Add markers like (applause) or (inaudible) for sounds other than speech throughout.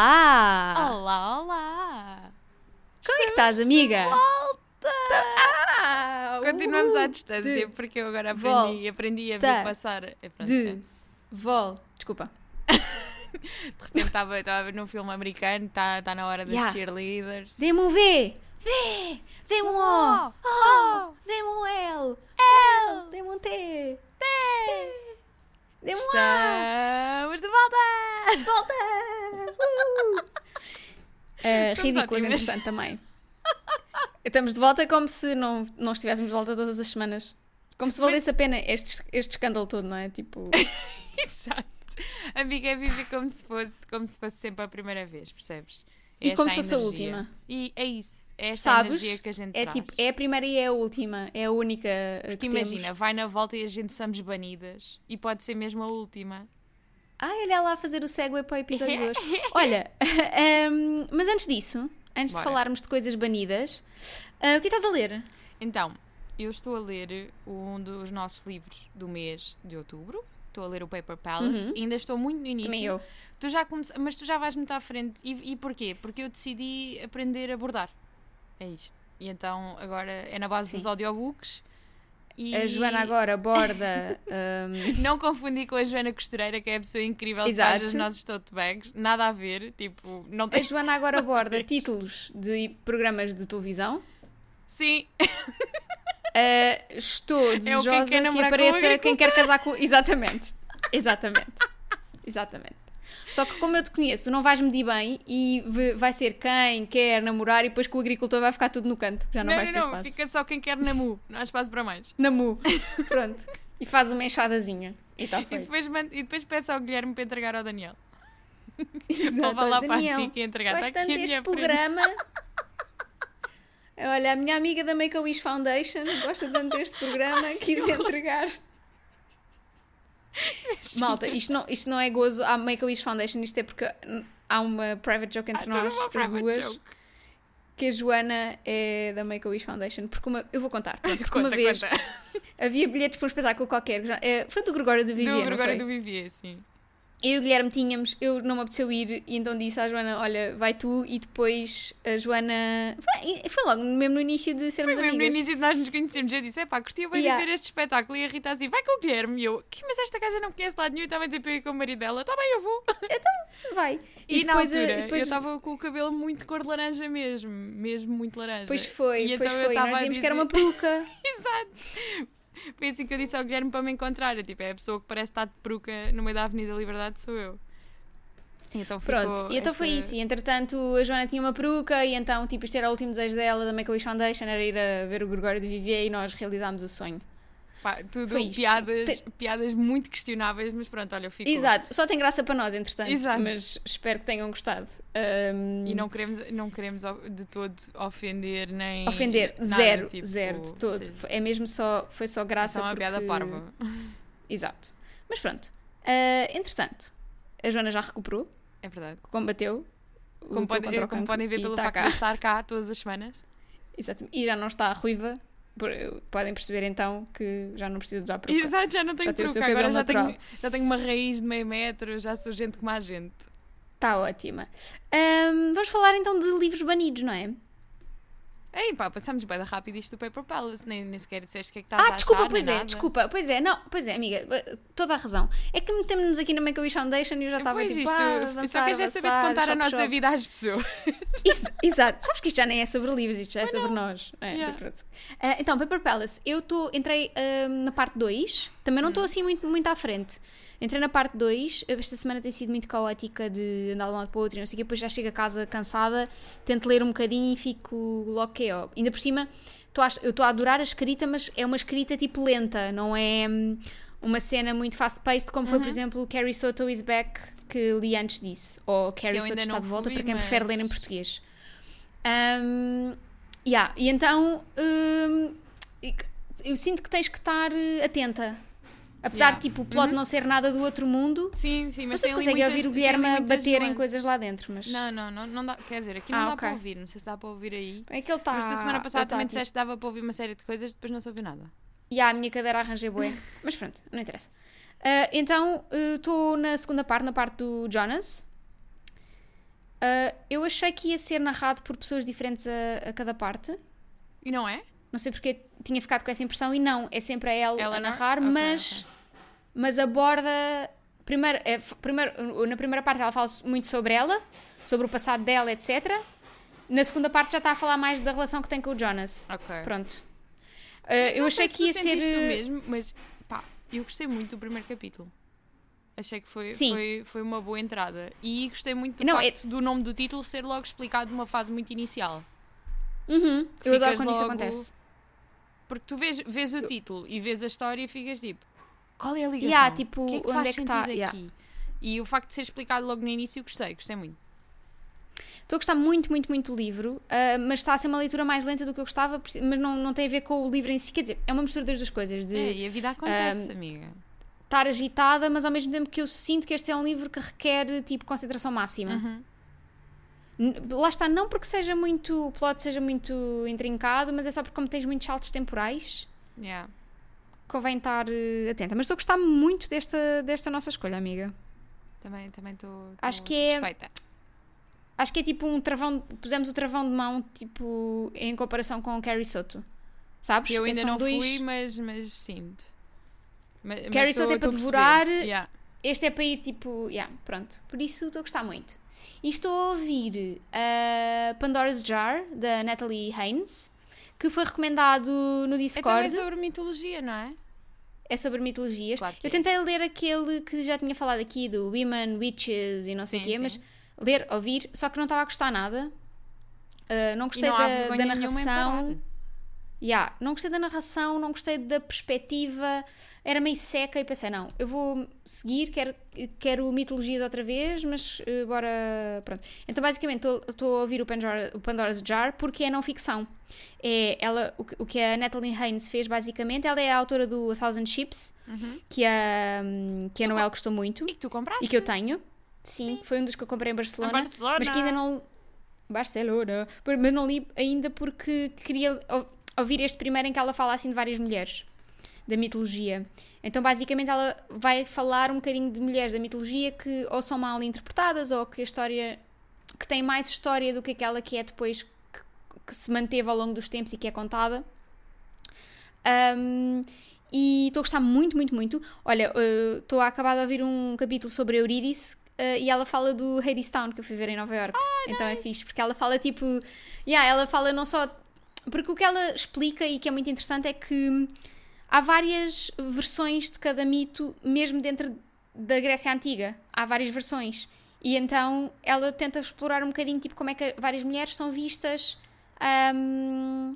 Olá! Olá, olá! Como é que estás, amiga? Volta! Ah, Continuamos uh, à distância de- porque eu agora Vol- aprendi, aprendi a ver passar. É, pronto, De é. vol. Desculpa. (laughs) De repente estava a ver num filme americano, está tá na hora das Yeah. cheerleaders. Dê-me um V! V! Dê-me um O! Oh! Dê-me um L! L! Dê-me um T! T! Dê-me um! Estamos de volta! Volta! Uh! Somos ridículas, entretanto, também. Estamos de volta como se não, não estivéssemos de volta todas as semanas. Como se valesse a pena este, este escândalo todo, não é? Tipo. (laughs) Exato. Amiga, é viver como se fosse, como se fosse sempre a primeira vez, percebes? E como se fosse a última. E é isso, é esta Sabes? energia que a gente É traz. tipo, é a primeira e é a última. É a única. eh, Porque que imagina, temos. vai na volta e a gente somos banidas. E pode ser mesmo a última. Ah, olha lá a fazer o segue para o episódio de hoje. (laughs) Olha, (laughs) ehm, mas antes disso, antes Bora. de falarmos de coisas banidas, ah, o que estás a ler? Então, eu estou a ler um dos nossos livros do mês de outubro. Estou a ler o Paper Palace. Uhum. E ainda estou muito no início. Também eu. Tu já comece... Mas tu já vais muito à frente. E, e porquê? Porque eu decidi aprender a bordar. É isto. E então agora é na base Sim. dos audiobooks. E... A Joana agora borda. ehm, (laughs) Não confundi com a Joana Costureira, que é a pessoa incrível que Exato. faz os nossos tote bags. Nada a ver. Tipo, não a tem. Joana agora (laughs) borda títulos de programas de televisão. Sim, (laughs) Ah, estou É quem desejosa quer que apareça quem quer casar com. Exatamente. Exatamente. Exatamente. Só que como eu te conheço, tu não vais medir bem e vai ser quem quer namorar e depois com o agricultor vai ficar tudo no canto. Já não, não, vais ter não, espaço. Fica só quem quer namu. Não há espaço para mais. Namu. Pronto. E faz uma enxadazinha. E está E feito. depois, manda- e depois peço ao Guilherme para entregar ao Daniel. (laughs) Exato. Ou lá Olha, para a Daniel, SIC e entregar. Está aqui a minha programa. Olha, a minha amiga da Make-A-Wish Foundation gosta tanto deste (laughs) programa, quis entregar. Malta, isto não, isto não é gozo à Make-A-Wish Foundation, isto é porque há uma private joke entre Ah, nós, uma as duas, joke. que a Joana é da Make-A-Wish Foundation. Porque uma, eu vou contar, porque uma Conta, vez conta. (laughs) havia bilhetes para um espetáculo qualquer, é, foi do Gregório do Vivier, Do Gregório do Vivier, sim. Eu e o Guilherme tínhamos, eu não me apeteceu ir e então disse à Joana: Olha, vai tu e depois a Joana. Foi, foi logo mesmo no início de Foi sermos mesmo no amigas. início de nós nos conhecermos. Eu disse: é pá, curtia bem Yeah. de ver este espetáculo. E a Rita assim: vai com o Guilherme. E eu: que, mas esta gaja não conhece lado nenhum. E estava a dizer para eu ir com o marido dela: tá bem, eu vou. (laughs) Vai. E, na depois, eh, altura, e depois- eu estava com o cabelo muito cor de laranja mesmo. Mesmo muito laranja. Pois foi, E pois então eu foi. estava Nós dizíamos que era dizer- uma peruca. (laughs) Exato. (laughs) Foi assim que eu disse ao Guilherme para me encontrar. Eu, tipo, é a pessoa que parece estar de peruca no meio da Avenida Liberdade, sou eu. E então Pronto, e então foi esta- isso. E entretanto a Joana tinha uma peruca e então, tipo, isto era o último desejo dela da Make-A-Wish Foundation, era ir a ver o Gregório de Vivier e nós realizámos o sonho. Pá, tudo piadas, Te- piadas muito questionáveis, mas pronto, olha, ficou. Exato, só tem graça para nós, entretanto. Exato. Mas espero que tenham gostado. Ahm, E não queremos, não queremos de todo ofender nem. ofender, nada, zero, tipo, zero de todo. sim, É mesmo só, foi só É graça só uma porque... piada parva. (laughs) Exato. Mas pronto. Ah, entretanto, a Joana já recuperou, É verdade. combateu. Como, pode- como podem ver pelo está facto de eu estar cá todas as semanas. Exatamente. E já não está ruiva. Podem perceber então que já não precisa usar peruca. Exato, já não tenho Já peruca, agora já tenho, já tenho uma raiz de meio metro, já sou gente como a gente. Está ótima. Ahm, vamos falar então de livros banidos, não é? Ei pá, passamos bem rápido isto do Paper Palace, nem, nem sequer disseste o que é que estás Ah, a desculpa, achar, pois é, nada. desculpa, pois é, não, pois é, amiga, toda a razão. É que metemos-nos aqui na Make-A-Wish Foundation e eu já estava tipo, isto, ah, avançar, só quero já saber de contar a shop, nossa shop. vida às pessoas. (laughs) Isso, exato. Sabes que isto já nem é sobre livros, isto já é sobre nós. É, Yeah. então. Ah, então, Paper Palace, eu tô, entrei ah, na parte 2, também não estou Hum. assim muito, muito à frente. Entrei na parte 2, esta semana tem sido muito caótica de andar de um lado para o outro e não sei o quê, depois já chego a casa cansada, tento ler um bocadinho e fico logo que é. Ainda por cima, a- eu estou a adorar a escrita, mas é uma escrita tipo lenta, não é hum, uma cena muito fast-paced, como Uhum. foi, por exemplo, Carrie Soto is Back, que li antes disso, ou Carrie Soto está de volta, fui, para quem prefere ler em mas- português. Um, yeah, e então um, e que- eu sinto que tens que estar eh, atenta. Apesar Yeah. de tipo, o plot Uhum. não ser nada do outro mundo, Sim, sim, mas ali conseguem muitas- ouvir o Guilherme bater em coisas lá dentro, mas Não, não, não, não dá. Quer dizer, aqui Ah, não dá ok. para ouvir, não sei se dá para ouvir aí. é que ele está. Mas tu semana passada tá, também tipo, disseste que dava para ouvir uma série de coisas, depois não se ouviu nada. E a minha cadeira arranjei bué. (laughs) Mas pronto, não interessa. Ah, então, estou na segunda parte, na parte do Jonas. Uh, eu achei que ia ser narrado por pessoas diferentes a, a cada parte. E não é? Não sei porque tinha ficado com essa impressão e não, é sempre a ela, a narrar, Ok, mas, ok. Mas aborda. Primeiro, é, primeiro, na primeira parte ela fala muito sobre ela, sobre o passado dela, etc. Na segunda parte já está a falar mais da relação que tem com o Jonas. Ok. Pronto. Uh, eu Não achei que ia tu ser. o uh, mesmo, mas pá, eu gostei muito do primeiro capítulo. Achei que foi, Sim. foi, foi uma boa entrada. E gostei muito do Não, é- facto do nome do título ser logo explicado numa fase muito inicial. Uhum, eu adoro quando isso logo- acontece. Porque tu vês, vês o título e vês a história e ficas tipo, qual é a ligação? Yeah, tipo, o que é que faz é que sentido tá? aqui? Yeah. E o facto de ser explicado logo no início, gostei, gostei muito. Estou a gostar muito, muito, muito do livro, ah, mas está a ser uma leitura mais lenta do que eu gostava, mas não, não tem a ver com o livro em si. Quer dizer, é uma mistura das duas coisas, de É, e a vida acontece, amiga. estar agitada, mas ao mesmo tempo que eu sinto que este é um livro que requer tipo concentração máxima. Uhum. Lá está, não porque seja muito, o plot seja muito intrincado, mas é só porque como tens muitos saltos temporais, Yeah. Convém estar eh, atenta. Mas estou a gostar muito desta, desta nossa escolha, amiga. Também estou também Acho que é- satisfeita. Acho que é tipo um travão, pusemos o travão de mão tipo em comparação com o Carrie Soto. Sabes? Eu ainda São não dois- fui, mas, mas sinto. Mas, Carrie Soto é para devorar. Yeah. Este é para ir tipo. Yeah, pronto. Por isso estou a gostar muito. E estou a ouvir a Pandora's Jar, da Natalie Haynes, que foi recomendado no É também Discord. sobre mitologia, não é? É sobre mitologias. Claro eu é. tentei ler aquele que já tinha falado aqui, do Women, Witches e não sei o quê, sim. mas ler, ouvir, só que não estava a gostar nada. Uh, não gostei não da, da narração. Yeah, não gostei da narração, não gostei da perspectiva, era meio seca e pensei, não, eu vou seguir, quero, quero mitologias outra vez, mas eh, bora. Pronto. Então, basicamente, estou a ouvir o, Pandora, o Pandora's Jar porque é não ficção. É ela, o, que- o que a Natalie Haynes fez, basicamente, ela é a autora do A Thousand Ships, Uhum. que a, que a Noel gostou muito E que tu compraste? e que eu tenho. Sim, Sim. foi um dos que eu comprei em Barcelona. Barcelona. Mas que ainda não. Barcelona. Mas não li ainda porque queria ouvir este primeiro em que ela fala assim de várias mulheres da mitologia. Então, basicamente, ela vai falar um bocadinho de mulheres da mitologia que ou são mal interpretadas ou que a história. que tem mais história do que aquela que é depois. que, que se manteve ao longo dos tempos e que é contada. Um, e estou a gostar muito, muito, muito. Olha, uh, estou a acabar de ouvir um capítulo sobre Eurídice uh, e ela fala do Hadestown que eu fui ver em Nova York. então é fixe, porque ela fala tipo. Yeah, ela fala não só. Porque o que ela explica e que é muito interessante é que há várias versões de cada mito, mesmo dentro da Grécia Antiga. Há várias versões. E então ela tenta explorar um bocadinho tipo como é que várias mulheres são vistas. um,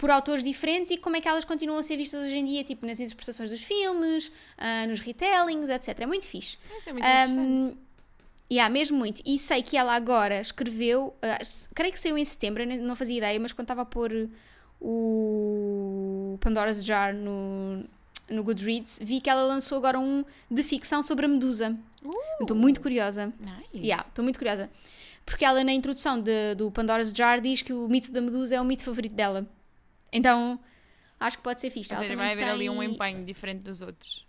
por autores diferentes e como é que elas continuam a ser vistas hoje em dia, tipo nas interpretações dos filmes, ah, nos retellings, etc. É muito fixe. Isso é muito interessante. Um, yeah, mesmo muito. E sei que ela agora escreveu, s- creio que saiu em setembro, não fazia ideia, mas quando estava a pôr o Pandora's Jar no, no Goodreads, vi que ela lançou agora um de ficção sobre a Medusa. Estou muito curiosa. Nice. Yeah, estou muito curiosa. Porque ela, na introdução de- do Pandora's Jar, diz que o mito da Medusa é o mito favorito dela. Então, acho que pode ser fixe. Ou seja, vai haver ali um tem- empenho diferente dos outros.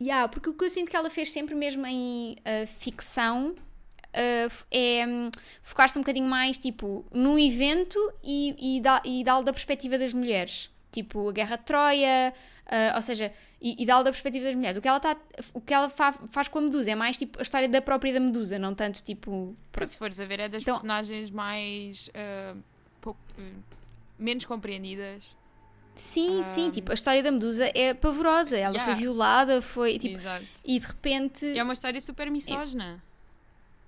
Yeah, porque o que eu sinto que ela fez sempre mesmo em uh, ficção uh, é hum, focar-se um bocadinho mais tipo num evento e, e, dá, e dá-lo da perspectiva das mulheres. Tipo a Guerra de Troia, uh, ou seja, e, e dá-lo da perspectiva das mulheres. O que ela, tá, o que ela fa- faz com a Medusa é mais tipo a história da própria da Medusa, não tanto tipo. Porque se fores a ver, é das Então- personagens mais. pouco- menos compreendidas. Sim, sim, Um, tipo a história da Medusa é pavorosa. Ela yeah. foi violada, foi tipo. Exato. E de repente. E é uma história super misógina.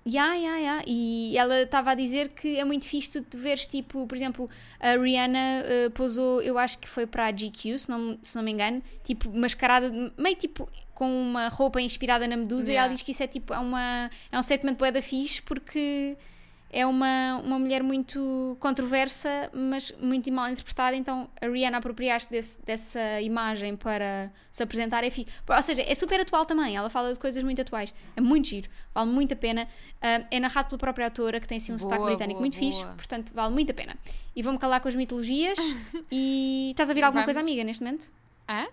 Ya, ya, ya. E ela estava a dizer que é muito fixe tu, tu veres, tipo, por exemplo, a Rihanna eh, pousou, eu acho que foi para a GQ, se não, se não me engano, tipo, mascarada, meio tipo com uma roupa inspirada na Medusa, e Yeah. ela diz que isso é tipo, é, uma, é um statement bué da fixe, porque é uma, uma mulher muito controversa, mas muito mal interpretada, então a Rihanna apropriar-se desse- dessa imagem para se apresentar é fixe. Ou seja, é super atual também, ela fala de coisas muito atuais, é muito giro, vale muito a pena. Ah, é narrado pela própria autora, que tem assim um Boa, sotaque britânico boa, muito fixe, boa. portanto vale muito a pena. E vou-me calar com as mitologias (laughs) e estás a ouvir alguma Vamos. coisa amiga neste momento? Hã?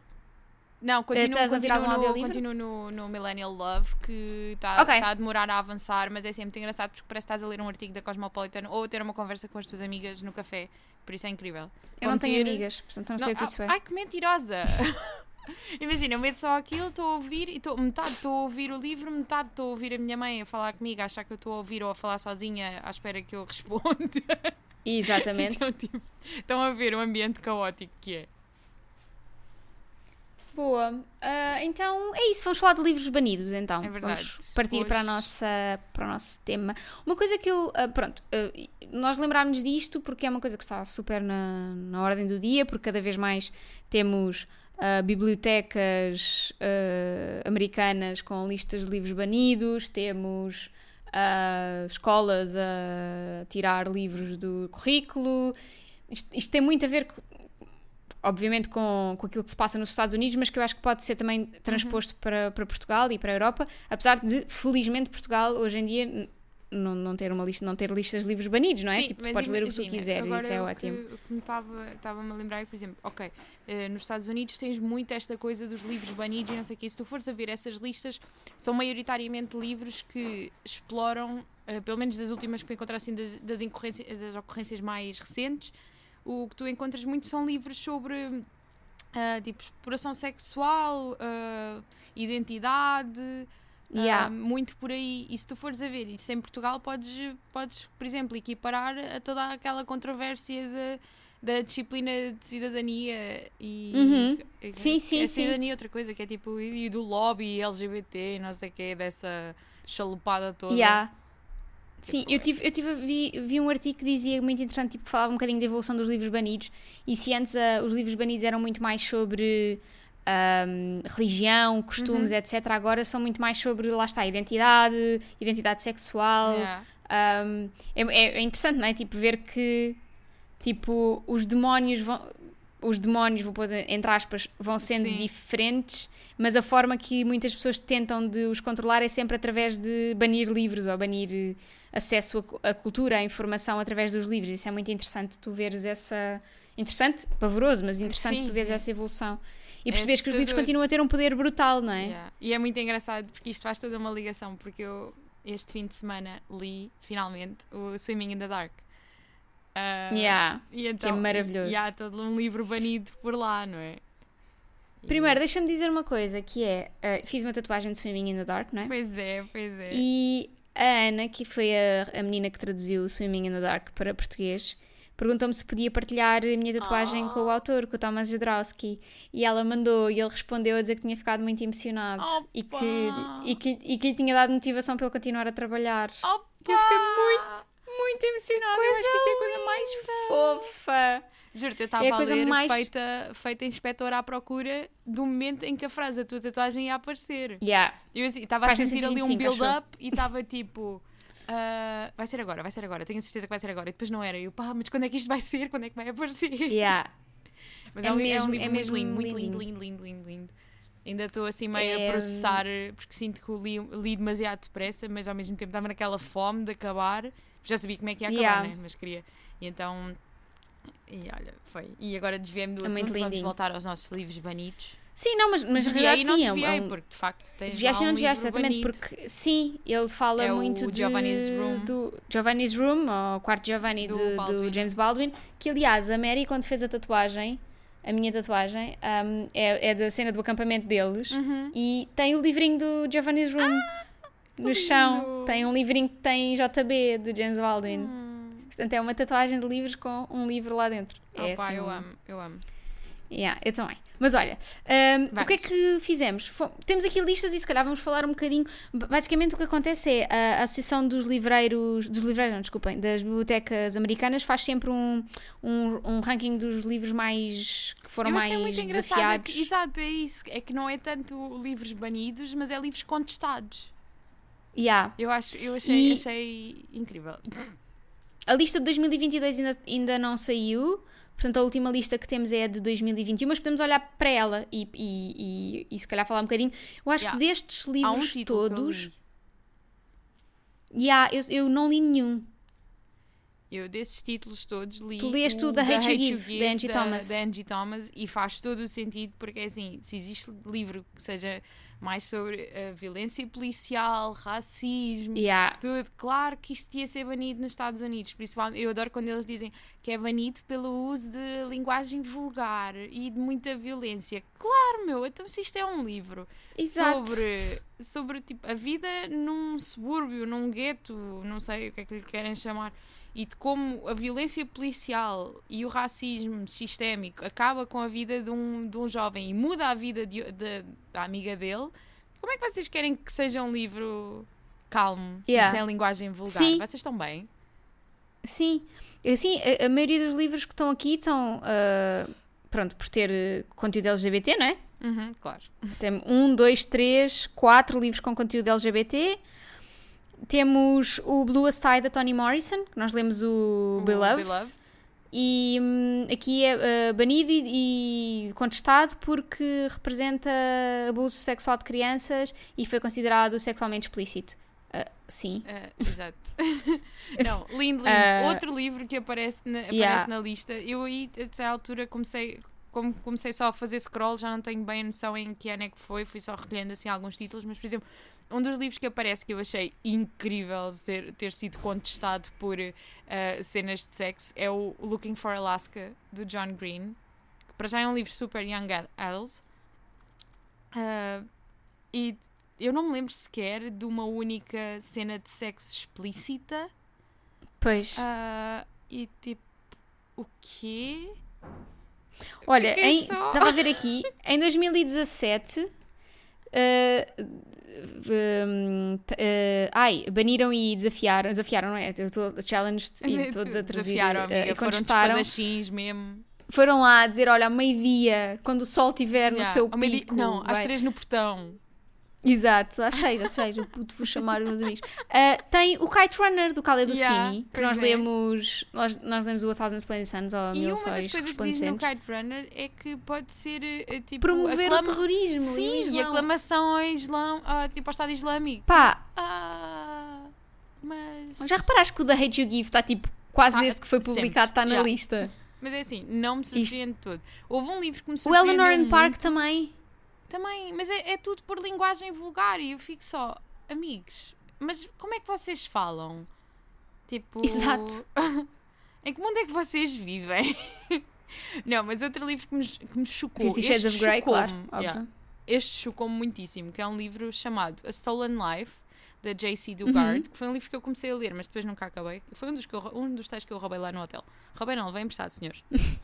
Não, continuo, estás a ouvir continuo, no, continuo no, no Millennial Love, que está Ok. tá a demorar a avançar, mas é sempre muito engraçado porque parece que estás a ler um artigo da Cosmopolitan ou a ter uma conversa com as tuas amigas no café. Por isso é incrível. Eu não Como tenho ter- amigas, portanto não sei o que isso é. Ai, que mentirosa! (laughs) Imagina, eu meto só aquilo, estou a ouvir e tô, metade estou a ouvir o livro, metade estou a ouvir a minha mãe a falar comigo, a achar que eu estou a ouvir ou a falar sozinha à espera que eu (laughs) responda. Exatamente. Então, tipo, estão a ver o ambiente caótico que é. Boa. Ah, então é isso, vamos falar de livros banidos então. É verdade. Vamos partir para, a nossa, para o nosso tema. Uma coisa que eu. ah, pronto, ah, nós lembrámos disto porque é uma coisa que está super na, na ordem do dia, porque cada vez mais temos bibliotecas americanas com listas de livros banidos, temos. escolas a tirar livros do currículo. Isto, isto tem muito a ver com, obviamente com, com aquilo que se passa nos Estados Unidos, mas que eu acho que pode ser também transposto para, para Portugal e para a Europa, apesar de, felizmente, Portugal hoje em dia não, não ter uma lista, não ter listas de livros banidos, não é? Sim, tipo, tu podes ler o que tu imagina, quiseres, agora isso é ótimo. O que me estava- estava-me a lembrar é que, por exemplo, ok, eh, nos Estados Unidos tens muito esta coisa dos livros banidos e não sei o quê. Se tu fores a ver essas listas, são maioritariamente livros que exploram, eh, pelo menos das últimas que eu encontrei assim, das, das, das ocorrências mais recentes, o que tu encontras muito são livros sobre ah, tipo exploração sexual, ah, identidade. Yeah. Ah, muito por aí. E se tu fores a ver isso em Portugal, podes, podes por exemplo, equiparar a toda aquela controvérsia de- da disciplina de cidadania e. Uhum. e- Sim, sim, a sim. cidadania é outra coisa, que é tipo. E do lobby LGBT, e não sei o que, dessa chalupada toda. Yeah. Sim, eu, tive, eu tive, vi, vi um artigo que dizia muito interessante, tipo, que falava um bocadinho da evolução dos livros banidos. E se antes ah, os livros banidos eram muito mais sobre religião, costumes, Uhum. etc., agora são muito mais sobre, lá está, identidade, identidade sexual. Yeah. Um, é, é- é interessante, não é? Tipo, ver que tipo, os demónios vão. Os demónios, vou pôr entre aspas, vão sendo Sim. diferentes, mas a forma que muitas pessoas tentam de os controlar é sempre através de banir livros ou banir acesso à cu- à cultura, à informação através dos livros. Isso é muito interessante tu veres essa. Interessante, pavoroso, mas interessante Sim, tu veres sim. essa evolução. E É percebes que os livros continuam a ter um poder brutal, não é? Yeah. E é muito engraçado porque isto faz toda uma ligação, porque eu este fim de semana li, finalmente, o Swimming in the Dark. Ah, Yeah. e então, maravilhoso. E há todo um livro banido por lá, não é? Primeiro, deixa-me dizer uma coisa, que é, uh, fiz uma tatuagem de Swimming in the Dark, não é? Pois é, pois é. E a Ana, que foi a, a menina que traduziu o Swimming in the Dark para português, perguntou-me se podia partilhar a minha tatuagem com o autor, com o Thomas Jodorowsky. E ela mandou, e ele respondeu a dizer que tinha ficado muito emocionado e, que, e, que, e que lhe tinha dado motivação para ele continuar a trabalhar. Opa! Eu fiquei muito, muito emocionada. Eu acho que isto é a coisa mais fofa. Juro-te, eu estava É a a coisa ler mais- feita, feita inspetora à procura do momento em que a frase da tua tatuagem ia aparecer. Yeah. Eu assim, estava a Página sentir ali um 125, acho eu. build-up e estava tipo. ah, vai ser agora, vai ser agora, tenho a certeza que vai ser agora. E depois não era. E eu, pá, mas quando é que isto vai ser? Quando é que vai aparecer? Yeah. (laughs) Mas É é, um, li- é mesmo- um é muito mesmo lindo, muito lindo, lindo, lindo, lindo, lindo. Ainda estou assim meio É, a processar, porque sinto que li, li demasiado depressa, mas ao mesmo tempo estava naquela fome de acabar. Já sabia como é que ia acabar, Yeah. né? Mas queria. E então. E olha, foi. E agora desviei-me do É muito assunto, vamos voltar aos nossos livros banidos. Sim, não, mas, mas desviei realidade não sim, é um- desviei, é um, porque de facto tens Desviaste lá não um desviaste, exatamente, banido. porque sim, ele fala É o muito de, Giovanni's Room. do Giovanni's Room, ou o quarto Giovanni Do de- do, Baldwin. James Baldwin, que aliás, a Mary quando fez a tatuagem, a minha tatuagem, um, é, é da cena do acampamento deles, Uhum. e tem o livrinho do Giovanni's Room no lindo! chão, tem um livrinho que tem JB de James Baldwin. Hum. Portanto, é uma tatuagem de livros com um livro lá dentro. É Opa, assim, eu um- amo, eu amo. Yeah, eu também. Mas olha, hum, o que é que fizemos? Temos aqui listas e se calhar vamos falar um bocadinho. Basicamente o que acontece é a Associação dos Livreiros, dos Livreiros, não, desculpem, das Bibliotecas Americanas faz sempre um, um, um ranking dos livros mais que foram mais muito é desafiados. que- exato, é isso. É que não é tanto livros banidos, mas é livros contestados. Yeah. Eu, acho, eu achei, E- achei incrível. A lista de 2022 ainda, ainda não saiu. Portanto, a última lista que temos é a de 2021, mas podemos olhar para ela e, e, e, e se calhar falar um bocadinho. Eu acho Yeah. que destes um livros eu todos, yeah, eu, eu não li nenhum. Eu desses títulos todos li. Tu leste o The Hate You Give, da Angie Thomas. Da Angie Thomas e faz todo o sentido porque assim, se existe livro que seja mais sobre a violência policial, racismo, Yeah. tudo, claro que isto ia ser banido nos Estados Unidos. Principalmente, eu adoro quando eles dizem que é banido pelo uso de linguagem vulgar e de muita violência. Claro, meu, então se isto é um livro Exato. sobre, sobre tipo, a vida num subúrbio, num gueto, não sei o que é que lhe querem chamar, e de como a violência policial e o racismo sistémico acaba com a vida de um, de um jovem e muda a vida de, de- da amiga dele, como é que vocês querem que seja um livro calmo Yeah. e sem linguagem vulgar? Sim. Vocês estão bem? Sim, assim, a, a maioria dos livros que estão aqui estão, ah, pronto, por ter eh, conteúdo LGBT, não é? Uhum, claro. Tem um, dois, três, quatro livros com conteúdo LGBT. Temos o Blue Sky da Toni Morrison, que nós lemos o, O Beloved. E hum, aqui é ah, banido e, e contestado porque representa abuso sexual de crianças e foi considerado sexualmente explícito. Ah, sim. Ah, exato. (laughs) Não, lindo, lindo. Outro livro que aparece na, aparece yeah. na lista. Eu aí, a essa altura, comecei, como comecei só a fazer scroll, já não tenho bem a noção em que ano é que foi, fui só recolhendo assim alguns títulos, mas por exemplo, um dos livros que aparece que eu achei incrível ser, ter sido contestado por ah, cenas de sexo é o Looking for Alaska, do John Green, que para já é um livro super young ad- adult. Ah, e eu não me lembro sequer de uma única cena de sexo explícita. Pois. Ah, e tipo, o quê? Olha, só- estava a ver aqui, em 2017. eh, hum, t- eh, ai, baniram e desafiaram, desafiaram, não é? Eu estou challenged (laughs) e estou a traduzir Desafiaram, eh, amiga. e Foram contestaram. espadachins mesmo. Foram lá dizer: olha, ao meio-dia, quando o sol estiver no Yeah, seu ao meio-dia- pico. Não, às vai- três no portão. Exato, seis, às seis, eu puto vou chamar os meus amigos. Ah, tem o Kite Runner do Khaled Yeah, Hosseini, que nós é. lemos, nós, nós lemos o A Thousand Splendid Suns ou E Mil uma das coisas que diz no. Kite Runner é que pode ser eh, tipo. Promover o aclama- terrorismo. Sim, o e aclamação ao Islão, ah, tipo ao Estado Islâmico. Pá, Ah, mas. já reparaste que o The Hate You Give está tipo, quase Ah, desde que foi publicado, está na yeah. lista. Mas é assim, não me surpreende todo. Houve um livro que me O surpreendeu Eleanor and. Park também. Também, mas é, é tudo por linguagem vulgar e eu fico só, amigos, mas como é que vocês falam? Tipo. Exato. (laughs) em que mundo é que vocês vivem? (laughs) Não, mas outro livro que me, que me chocou. Fifty Shades este of Grey, claro, yeah. Este chocou-me muitíssimo, que é um livro chamado A Stolen Life, da J.C. Dugard, Uhum. que foi um livro que eu comecei a ler, mas depois nunca acabei. Foi um dos, que eu, um dos tais que eu roubei lá no hotel. Roubei não, vem emprestado, senhores. (laughs)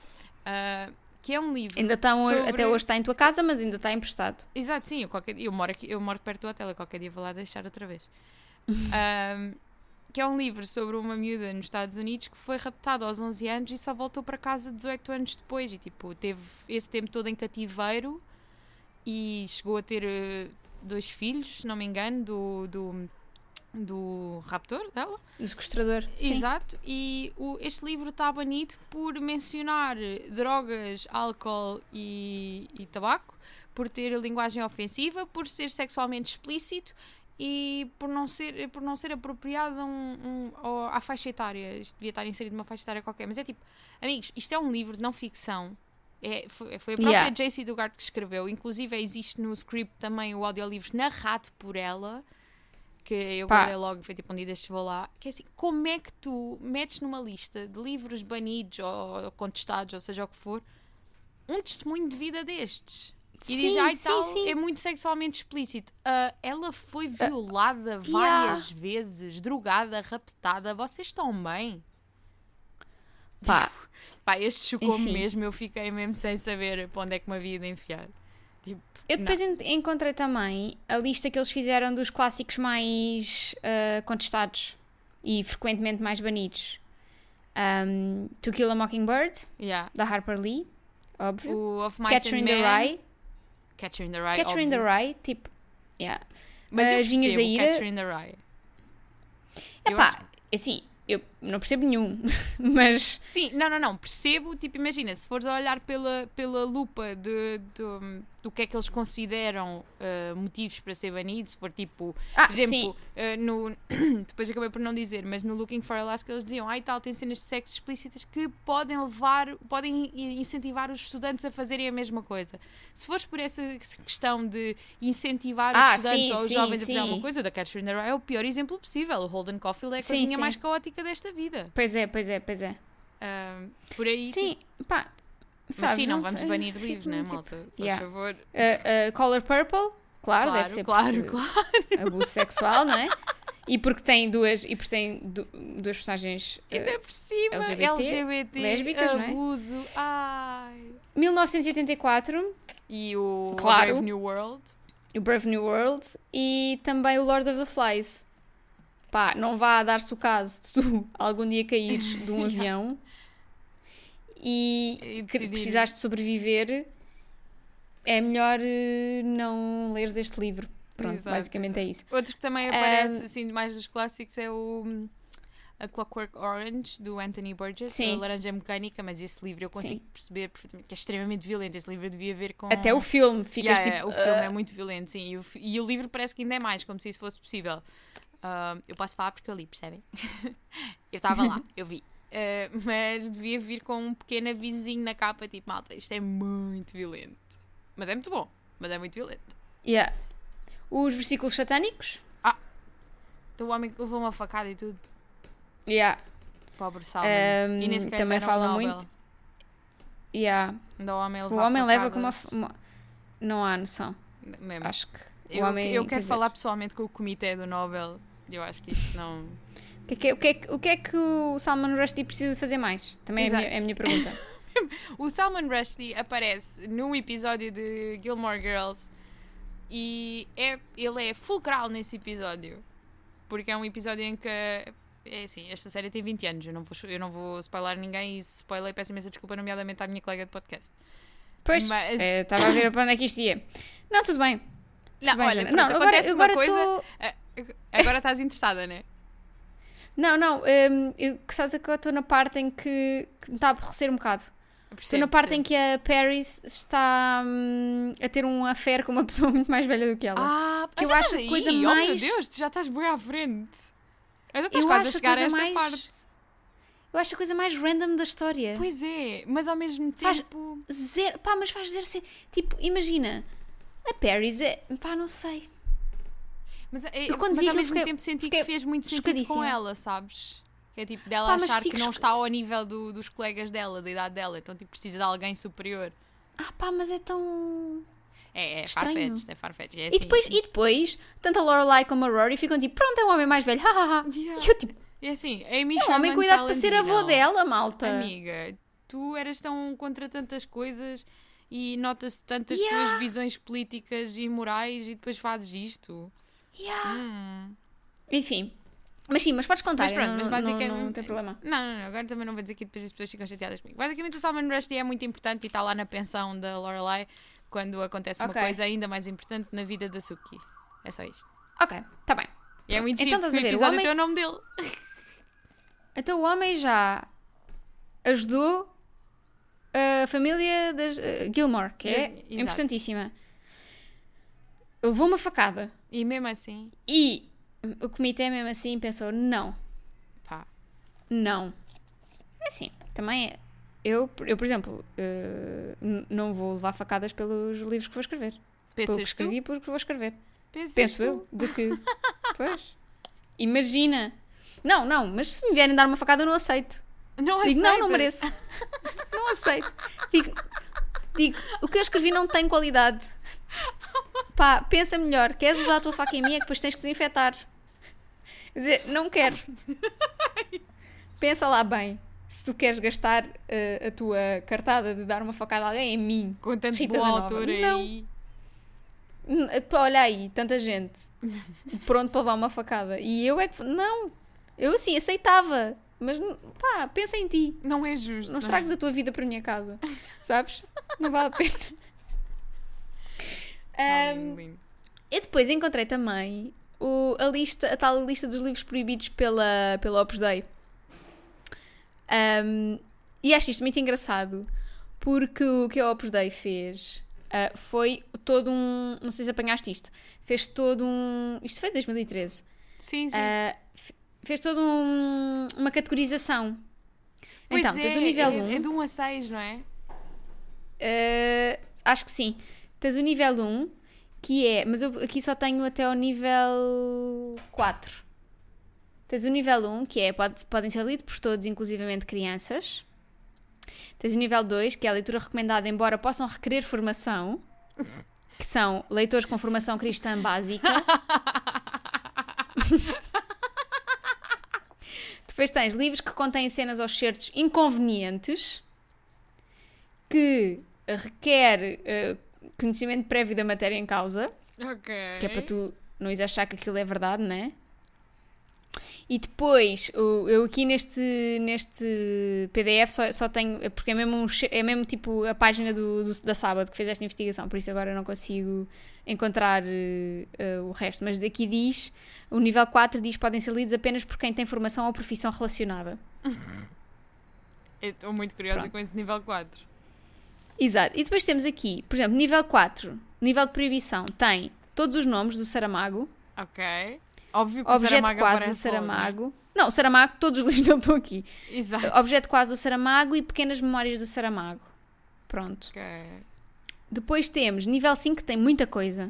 Ah, que é um livro. Ainda está, sobre- até hoje está em tua casa, mas ainda está emprestado. Exato, sim, eu, qualquer, eu, moro aqui, eu moro perto do hotel, eu qualquer dia vou lá deixar outra vez. (laughs) Ahm, que é um livro sobre uma miúda nos Estados Unidos que foi raptada aos 11 anos e só voltou para casa 18 anos depois. E tipo, teve esse tempo todo em cativeiro e chegou a ter eh, dois filhos, se não me engano, do, do, do raptor dela. Do sequestrador. Sim. Exato, e o- este livro está banido por mencionar drogas, álcool e, e tabaco, por ter linguagem ofensiva, por ser sexualmente explícito e por não ser, por não ser apropriado um, um- à faixa etária. Isto devia estar inserido numa faixa etária qualquer, mas é tipo, amigos, isto é um livro de não ficção. É, foi, foi a própria Yeah. J.C. Dugard que escreveu, inclusive existe no script também o audiolivro narrado por ela que eu Pá. guardei logo, foi tipo um dia destes vou lá, que é assim, como é que tu metes numa lista de livros banidos ou contestados, ou seja o que for, um testemunho de vida destes? E Sim, diz, ai sim, tal, sim. é muito sexualmente explícito. Ah, ela foi violada yeah. várias vezes, drogada, raptada, vocês estão bem? Pá, Pá, este chocou-me mesmo, eu fiquei mesmo sem saber para onde é que me havia de enfiar. Tipo, eu depois en- encontrei também a lista que eles fizeram dos clássicos mais ah, contestados e frequentemente mais banidos. Um, to Kill a Mockingbird, yeah. da Harper Lee, óbvio. O Of Mice Catcher in the Rye. Catcher in the Rye, Catcher in the. Rye, tipo, yeah. Mas eu As Vinhas da Ira- Catcher in the Rye. Epá, acho- assim, eu não percebo nenhum, (laughs) mas Sim, não, não, não, percebo, tipo, imagina, se fores a olhar pela, pela lupa de, de- do que é que eles consideram uh, motivos para ser banido, se for tipo, ah, por exemplo, sim, uh, no, (clears throat) depois acabei por não dizer, mas no Looking for Alaska eles diziam, ai tal, tem cenas de sexo explícitas que podem levar, podem incentivar os estudantes a fazerem a mesma coisa. Se fores por essa questão de incentivar os Ah, estudantes sim, ou os sim, jovens a fazer sim. alguma coisa, o da Catcher in the Rye é o pior exemplo possível. O Holden Caulfield é a Sim, coisinha sim. mais caótica desta vida. pois é, pois é, pois é. Uh, por aí, Sim, pá, Mas sim, não, vamos sei, banir livros, né, tipo, malta? Só yeah. favor. Uh, uh, Color Purple, claro, deve ser claro, claro. abuso sexual, não é? E porque tem duas, e porque tem du- duas personagens. uh, Ainda por cima, LGBT, LGBT, lésbicas, não é? abuso, ai. 1984, E o Claro. Brave New World. o Brave New World e também o Lord of the Flies. Pá, não vá dar-se o caso de tu (laughs) algum dia caíres de um (laughs) avião e, E de sobreviver, é melhor eh, não leres este livro. Pronto, Exato, basicamente é isso. Outro que também aparece, assim, mais dos clássicos é o A Clockwork Orange, do Anthony Burgess, Sim. a Laranja Mecânica, mas esse livro eu consigo perceber perfeitamente que é extremamente violento. Esse livro devia ver com... Até o filme, ficas Yeah, tipo. o filme "Ah". é muito violento, sim. E o, e o livro parece que ainda é mais, como se isso fosse possível. Ah, eu posso falar porque eu li, percebem? (laughs) eu estava lá, eu vi. Ah, (laughs) mas devia vir com um pequeno avisinho na capa, tipo, malta, isto é muito violento. Mas é muito bom, mas é muito violento. Yeah. Os versículos satânicos. Então o homem que levou uma facada e tudo. Yeah. Pobre Salman. Um, e nem sequer também fala Nobel. muito. Yeah. Ainda o homem O leva homem leva com uma, uma- Não há noção. Mesmo. Acho que. O eu, homem, eu quer quero dizer, falar pessoalmente com o comitê do Nobel. Eu acho que isto não. O que, é que, o, que é, o que é que o Salman Rushdie precisa fazer mais? Também é a, minha, é a minha pergunta. (laughs) O Salman Rushdie aparece num episódio de Gilmore Girls e é, ele é fulcral nesse episódio. Porque é um episódio em que. É assim, esta série tem 20 anos, eu não vou, eu não vou spoiler ninguém e spoiler peço imensa desculpa, nomeadamente à minha colega de podcast. Pois, Mas- eh, estava a ver para onde é que isto ia. Não, tudo bem. Tudo Não, bem, olha, pronto, não, agora, acontece uma agora coisa- estou. Ah, Agora estás interessada, né? Não, não, hum, eu, que sabes que eu estou na parte em que, que me está a aborrecer um bocado. Estou na parte em que a Paris está hum, a ter um affair com uma (laughs) pessoa muito mais velha do que ela. Ah, Que eu acho a coisa aí? mais- Oh meu Deus, tu já estás bem à frente. Ainda estás eu quase a chegar a coisa esta mais. parte. Eu acho a coisa mais random da história. Pois é, mas ao mesmo Faz- tempo. Zero, pá, mas faz zero sentido. Tipo, imagina, a Paris é. pá, não sei. Mas, é- Eu quando mas vi ao mesmo fiquei- tempo senti que fez muito sentido com ela, sabes? É tipo dela Pá, achar que não está ao nível do- dos colegas dela, da idade dela, então tipo precisa de alguém superior. Ah, pá, mas é tão. É, é Estranho. farfetch, é farfetch. É E assim. depois, e depois, tanto a Lorelai como a Rory ficam tipo, pronto, é um homem mais velho, hahaha. Yeah. E eu tipo, É assim, a Amy é um homem cuidado para ser avô dela, malta. Amiga, tu eras tão contra tantas coisas e nota-se tantas Yeah. tuas visões políticas e morais e depois fazes isto. Yeah. Hum. Enfim. Mas sim, mas podes contar, Mas pronto, não, mas não- basicamente- não, tem problema. Não, não, não, agora também não vou dizer que depois as pessoas ficam chateadas comigo. Basicamente o Salman Rushdie é muito importante e está lá na pensão da Lorelai quando acontece Ok. uma coisa ainda mais importante na vida da Suki. É só isto. Ok, tá bem. E é muito Então giro, estás a ver, o homem- tem o nome dele. (laughs) Então o homem já ajudou a família das eh, Gilmore, que é Exato. importantíssima. Levou uma facada. E mesmo assim, E o comitê mesmo assim pensou, não, pá, não. É assim, também é. Eu, eu por exemplo, n- não vou levar facadas pelos livros que vou escrever. Pelo que pensas tu? escrevi e pelo que vou escrever. Pensas Penso tu? eu, de que. (laughs) pois. Imagina. Não, não, mas se me vierem dar uma facada eu não aceito. Não Digo, não, não mereço. não aceito. Digo, digo, o que eu escrevi não tem qualidade. (laughs) Pá, pensa melhor. Queres usar a tua faca em mim é que depois tens que desinfetar. Quer dizer, não quero. Pensa lá bem. Se tu queres gastar eh, a tua cartada de dar uma facada a alguém é em mim. Com tanto Rita Nova. autor Não. aí. Pá, olha aí, tanta gente pronto para levar uma facada. E eu é que. Não! Eu assim aceitava. Mas pá, pensa em ti. Não é justo. Não estragues a tua vida para a minha casa. Sabes? Não vale a pena. É? Ahm, Lindo. e depois encontrei também o, a, lista, a tal lista dos livros proibidos pela, pela Opus Dei. Um, e acho isto muito engraçado porque o que a Opus Dei fez uh, foi todo um. Não sei se apanhaste isto. Fez todo um. Isto foi em 2013. Sim, sim. Uh, fez toda um, uma categorização. Pois então, é, tens o nível é, 1. é de 1 a 6, não é? Uh, acho que sim. Tens o nível 1, que é. Mas eu aqui só tenho até o nível 4. Tens o nível 1, que é. Pode, podem ser lidos por todos, inclusivamente crianças. Tens o nível 2, que é a leitura recomendada, embora possam requerer formação. Que são leitores com formação cristã básica. (laughs) Depois tens livros que contêm cenas ou excertos inconvenientes que requer uh, conhecimento prévio da matéria em causa, Ok. que é para tu não ires achar que aquilo é verdade, não é? E depois, eu aqui neste, neste PDF só, só tenho, porque é mesmo, é mesmo tipo a página do, do- da sábado que fez esta investigação, por isso agora eu não consigo encontrar eh, o resto. Mas daqui diz, o nível 4 diz que podem ser lidos apenas por quem tem formação ou profissão relacionada. (laughs) Estou muito curiosa Pronto. com esse nível 4. Exato. E depois temos aqui, por exemplo, nível 4, nível de proibição, tem todos os nomes do Saramago, Ok. Óbvio que o objeto Saramago quase do logo, é? Saramago. Não, o Saramago, todos os (laughs) livros dele estão aqui. Exato. Objeto quase do Saramago e pequenas memórias do Saramago. Pronto. Ok. Depois temos nível 5, que tem muita coisa.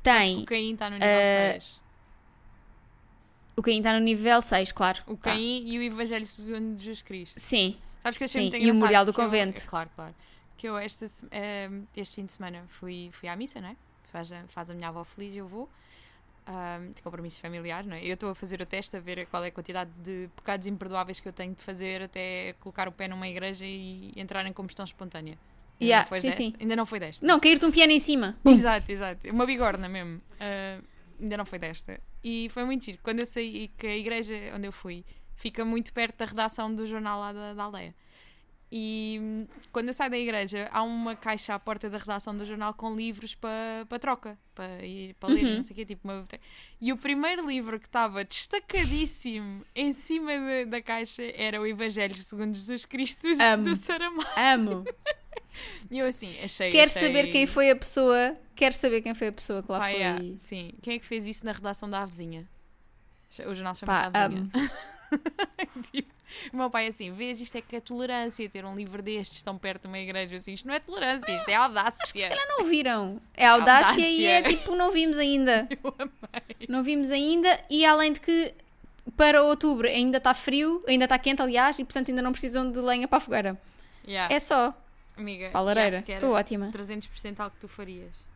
O Tem. Caim está no nível eh, 6. O Caim está no nível 6, claro. O Tá. Caim e o Evangelho segundo Jesus Cristo. Sim. Sabes que eu achei Sim, muito e o engraçado Memorial do que eu- Convento. claro, claro. Que eu esta, se- eh, este fim de semana fui, fui à missa, não é? Faz a, faz a minha avó feliz e eu vou. Um, de compromissos familiares, não é? Eu estou a fazer o teste a ver qual é a quantidade de pecados imperdoáveis que eu tenho de fazer até colocar o pé numa igreja e entrar em combustão espontânea. Ainda, Yeah, não, foi sim, desta. sim. Ainda não foi desta. Não, cair-te um piano em cima. (laughs) Exato, exato. Uma bigorna mesmo. Uh, ainda não foi desta. E foi muito giro. Quando eu saí, que a igreja onde eu fui fica muito perto da redação do jornal lá da, da aldeia. E hum, quando eu saio da igreja, há uma caixa à porta da redação do jornal com livros para pa troca, para ir para ler, Uhum. não sei o quê, tipo uma biblioteca. E o primeiro livro que estava destacadíssimo em cima da- da caixa era o Evangelho segundo Jesus Cristo Amo. do Saramago. Amo. E eu assim, achei. Quero achei... saber quem foi a pessoa. Quero saber quem foi a pessoa que lá Pá, foi. yeah, sim. Quem é que fez isso na redação da Avezinha? O jornal chama-se Avezinha. (laughs) (laughs) Tipo, o meu pai assim, vês, isto é que é tolerância, ter um livro destes tão perto de uma igreja. Assim, isto não é tolerância, isto é audácia. Não viram. É audácia, Audácia. e é tipo, não vimos ainda. (laughs) Eu amei. Não vimos ainda. E além de que para outubro ainda está frio, ainda está quente, aliás, e portanto ainda não precisam de lenha para a fogueira. Yeah. É só. Amiga, acho que Estou ótima. 300% algo que tu farias.